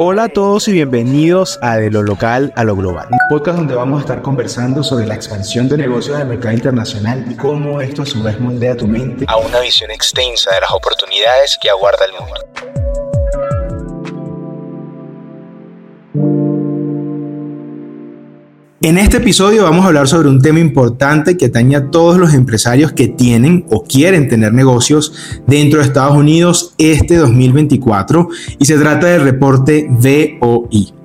Hola a todos y bienvenidos a De lo local a lo global, un podcast donde vamos a estar conversando sobre la expansión de negocios del mercado internacional y cómo esto a su vez moldea tu mente a una visión extensa de las oportunidades que aguarda el mundo. En este episodio vamos a hablar sobre un tema importante que atañe a todos los empresarios que tienen o quieren tener negocios dentro de Estados Unidos este 2024 y se trata del reporte VOI.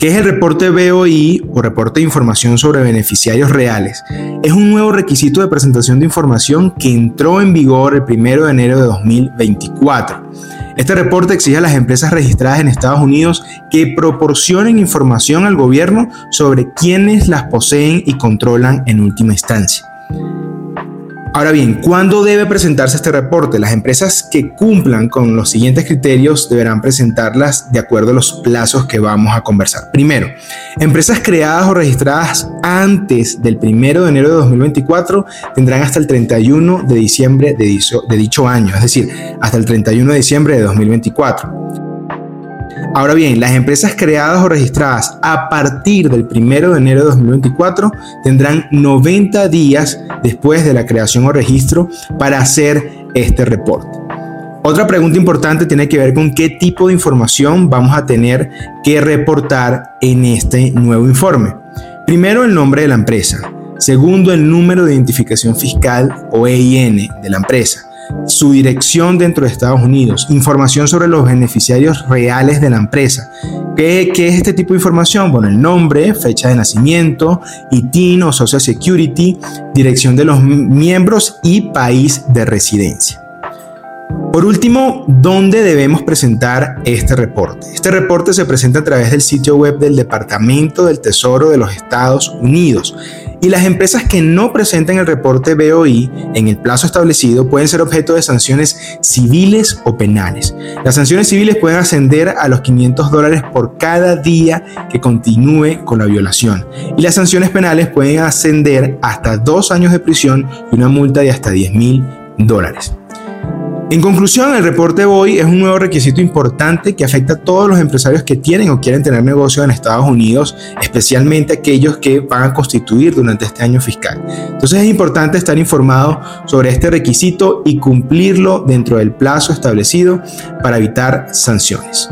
¿Qué es el reporte VOI o reporte de información sobre beneficiarios reales? Es un nuevo requisito de presentación de información que entró en vigor el 1 de enero de 2024. Este reporte exige a las empresas registradas en Estados Unidos que proporcionen información al gobierno sobre quiénes las poseen y controlan en última instancia. Ahora bien, ¿cuándo debe presentarse este reporte? Las empresas que cumplan con los siguientes criterios deberán presentarlas de acuerdo a los plazos que vamos a conversar. Primero, empresas creadas o registradas antes del 1 de enero de 2024 tendrán hasta el 31 de diciembre de dicho, de dicho año, es decir, hasta el 31 de diciembre de 2024. Ahora bien, las empresas creadas o registradas a partir del 1 de enero de 2024 tendrán 90 días después de la creación o registro para hacer este reporte. Otra pregunta importante tiene que ver con qué tipo de información vamos a tener que reportar en este nuevo informe. Primero, el nombre de la empresa. Segundo, el número de identificación fiscal o EIN de la empresa su dirección dentro de Estados Unidos, información sobre los beneficiarios reales de la empresa. ¿Qué, es este tipo de información? Bueno, el nombre, fecha de nacimiento, ITIN o Social Security, dirección de los miembros y país de residencia. Por último, ¿dónde debemos presentar este reporte? Este reporte se presenta a través del sitio web del Departamento del Tesoro de los Estados Unidos y las empresas que no presenten el reporte BOI en el plazo establecido pueden ser objeto de sanciones civiles o penales. Las sanciones civiles pueden ascender a los 500 dólares por cada día que continúe con la violación y las sanciones penales pueden ascender hasta dos años de prisión y una multa de hasta 10 mil dólares. En conclusión, el reporte BOI es un nuevo requisito importante que afecta a todos los empresarios que tienen o quieren tener negocio en Estados Unidos, especialmente aquellos que van a constituir durante este año fiscal. Entonces es importante estar informado sobre este requisito y cumplirlo dentro del plazo establecido para evitar sanciones.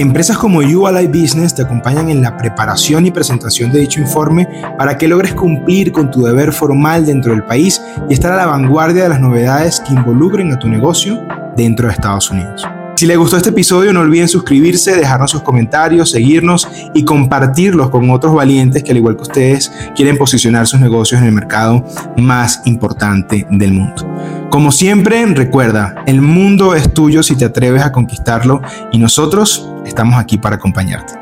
Empresas como ULI Business te acompañan en la preparación y presentación de dicho informe para que logres cumplir con tu deber formal dentro del país y estar a la vanguardia de las novedades que involucren a tu negocio dentro de Estados Unidos. Si les gustó este episodio, no olviden suscribirse, dejarnos sus comentarios, seguirnos y compartirlos con otros valientes que al igual que ustedes quieren posicionar sus negocios en el mercado más importante del mundo. Como siempre, recuerda, el mundo es tuyo si te atreves a conquistarlo y nosotros estamos aquí para acompañarte.